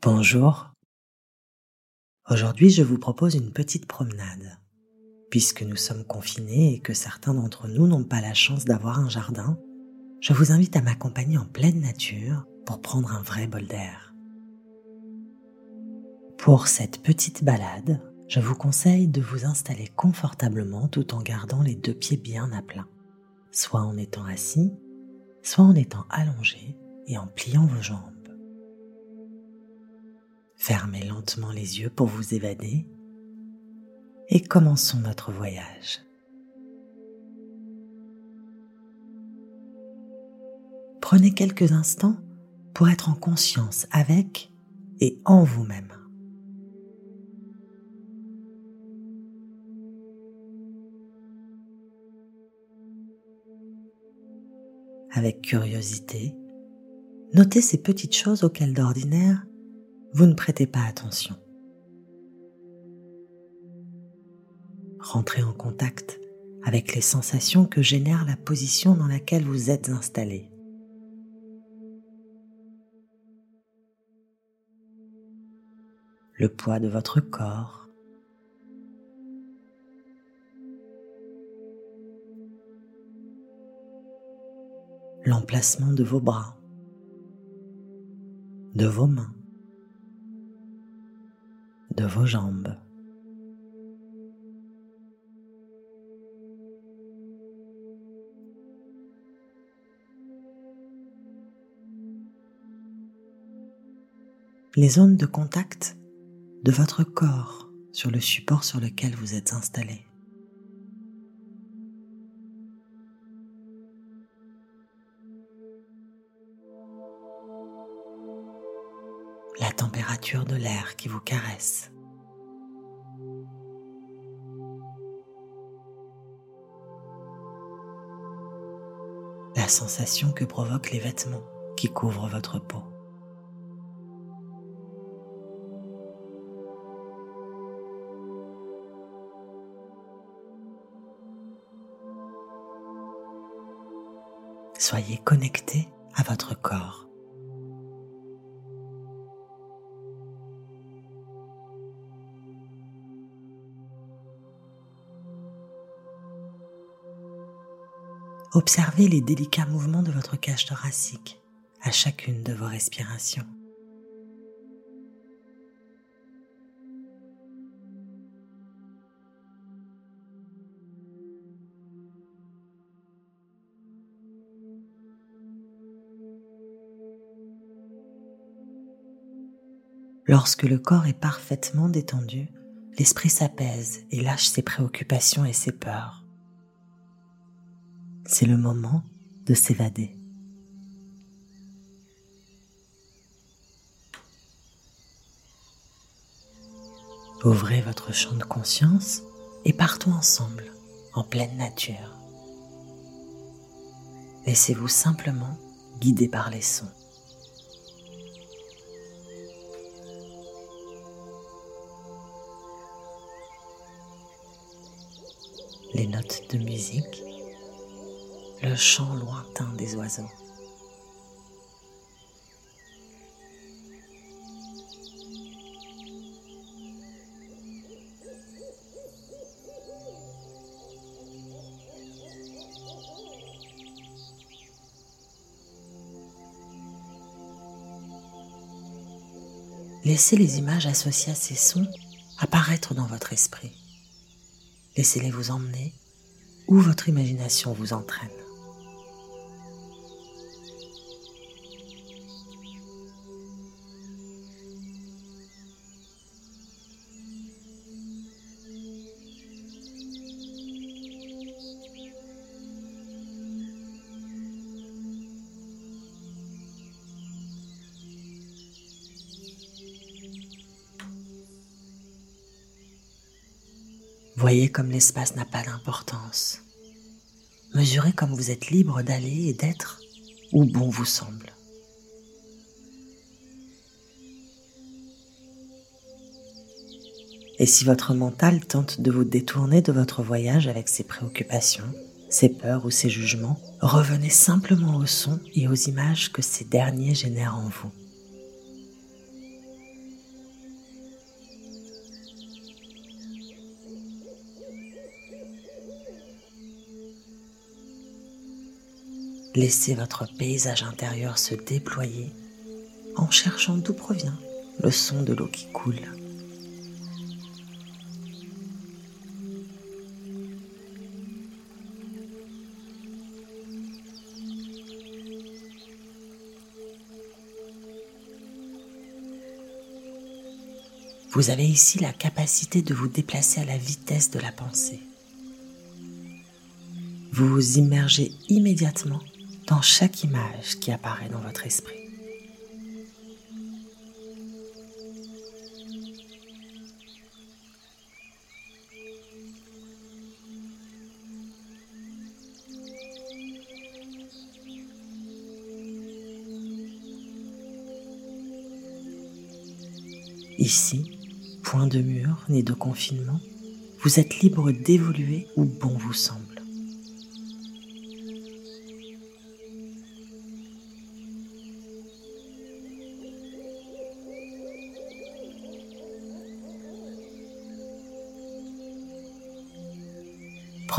Bonjour. Aujourd'hui, je vous propose une petite promenade. Puisque nous sommes confinés et que certains d'entre nous n'ont pas la chance d'avoir un jardin, je vous invite à m'accompagner en pleine nature pour prendre un vrai bol d'air. Pour cette petite balade, je vous conseille de vous installer confortablement tout en gardant les deux pieds bien à plat, soit en étant assis, soit en étant allongé et en pliant vos jambes. Fermez lentement les yeux pour vous évader et commençons notre voyage. Prenez quelques instants pour être en conscience avec et en vous-même. Avec curiosité, notez ces petites choses auxquelles d'ordinaire vous ne prêtez pas attention. Rentrez en contact avec les sensations que génère la position dans laquelle vous êtes installé. Le poids de votre corps. L'emplacement de vos bras, de vos mains de vos jambes. Les zones de contact de votre corps sur le support sur lequel vous êtes installé. La température de l'air qui vous caresse. La sensation que provoquent les vêtements qui couvrent votre peau. Soyez connecté à votre corps. Observez les délicats mouvements de votre cage thoracique à chacune de vos respirations. Lorsque le corps est parfaitement détendu, l'esprit s'apaise et lâche ses préoccupations et ses peurs c'est le moment de s'évader. Ouvrez votre champ de conscience et partons ensemble en pleine nature. Laissez-vous simplement guider par les sons. Les notes de musique le chant lointain des oiseaux. Laissez les images associées à ces sons apparaître dans votre esprit. Laissez-les vous emmener où votre imagination vous entraîne. Voyez comme l'espace n'a pas d'importance. Mesurez comme vous êtes libre d'aller et d'être où bon vous semble. Et si votre mental tente de vous détourner de votre voyage avec ses préoccupations, ses peurs ou ses jugements, revenez simplement aux sons et aux images que ces derniers génèrent en vous. Laissez votre paysage intérieur se déployer en cherchant d'où provient le son de l'eau qui coule. Vous avez ici la capacité de vous déplacer à la vitesse de la pensée. Vous vous immergez immédiatement dans chaque image qui apparaît dans votre esprit. Ici, point de mur ni de confinement, vous êtes libre d'évoluer où bon vous semble.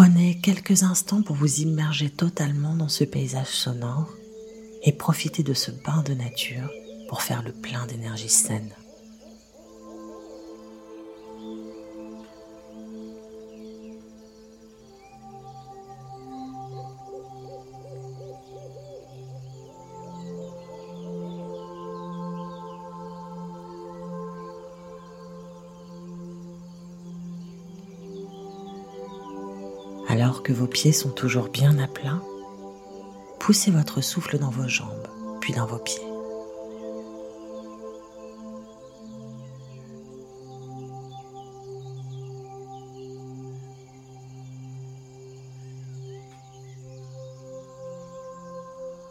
Prenez quelques instants pour vous immerger totalement dans ce paysage sonore et profitez de ce bain de nature pour faire le plein d'énergie saine. Alors que vos pieds sont toujours bien à plat, poussez votre souffle dans vos jambes, puis dans vos pieds.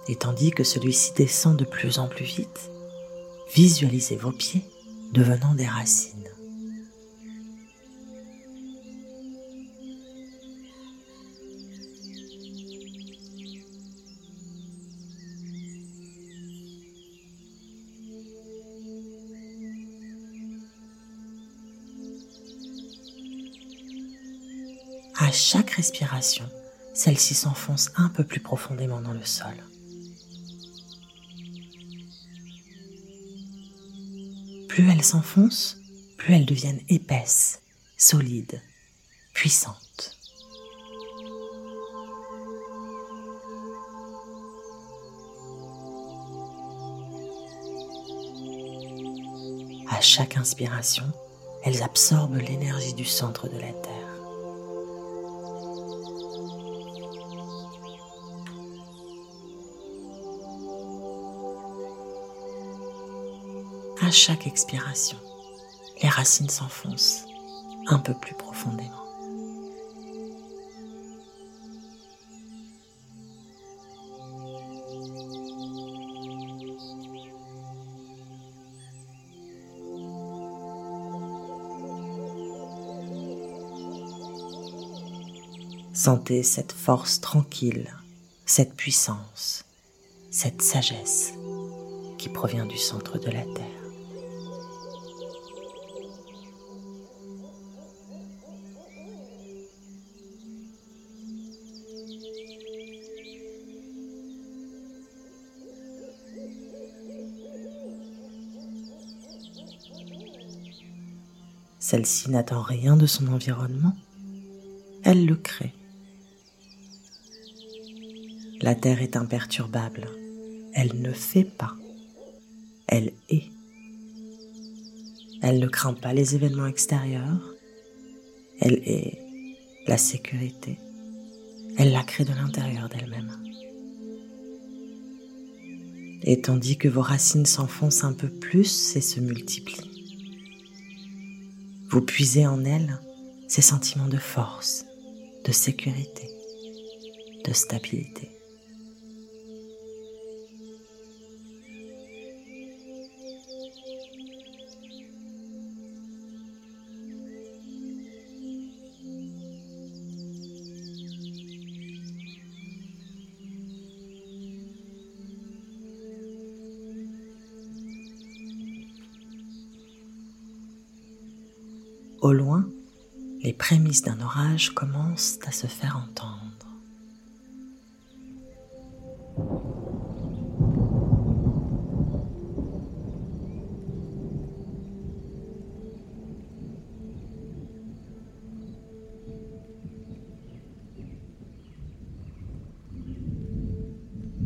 Et tandis que celui-ci descend de plus en plus vite, visualisez vos pieds devenant des racines. À chaque respiration, celle-ci s'enfonce un peu plus profondément dans le sol. Plus elles s'enfoncent, plus elles deviennent épaisses, solides, puissantes. À chaque inspiration, elles absorbent l'énergie du centre de la Terre. À chaque expiration, les racines s'enfoncent un peu plus profondément. Sentez cette force tranquille, cette puissance, cette sagesse qui provient du centre de la Terre. Celle-ci n'attend rien de son environnement, elle le crée. La Terre est imperturbable, elle ne fait pas, elle est. Elle ne craint pas les événements extérieurs, elle est la sécurité, elle la crée de l'intérieur d'elle-même. Et tandis que vos racines s'enfoncent un peu plus et se multiplient, vous puisez en elle ces sentiments de force, de sécurité, de stabilité. Au loin, les prémices d'un orage commencent à se faire entendre.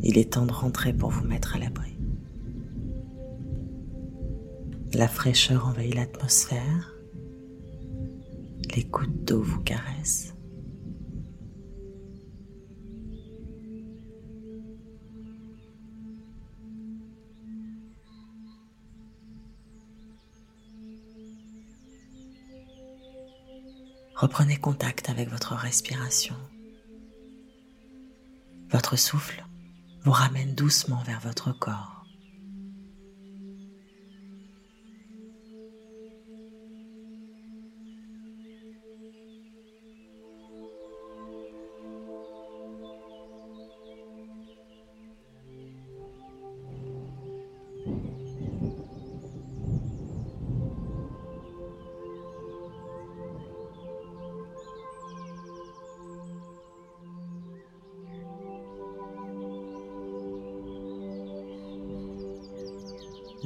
Il est temps de rentrer pour vous mettre à l'abri. La fraîcheur envahit l'atmosphère les gouttes d'eau vous caressent. Reprenez contact avec votre respiration. Votre souffle vous ramène doucement vers votre corps.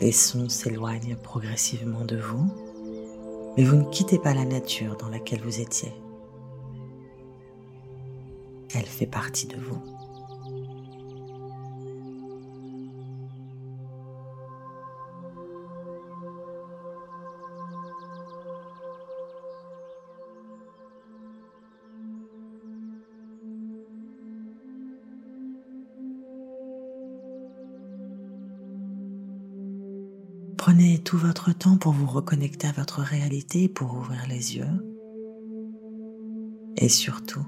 Les sons s'éloignent progressivement de vous, mais vous ne quittez pas la nature dans laquelle vous étiez. Elle fait partie de vous. Prenez tout votre temps pour vous reconnecter à votre réalité, pour ouvrir les yeux. Et surtout,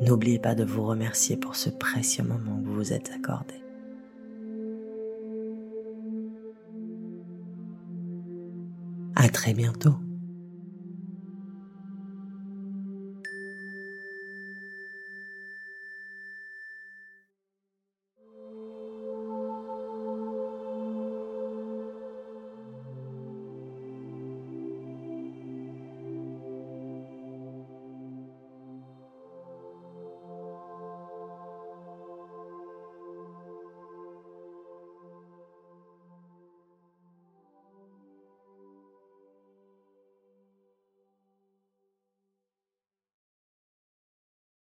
n'oubliez pas de vous remercier pour ce précieux moment que vous vous êtes accordé. À très bientôt.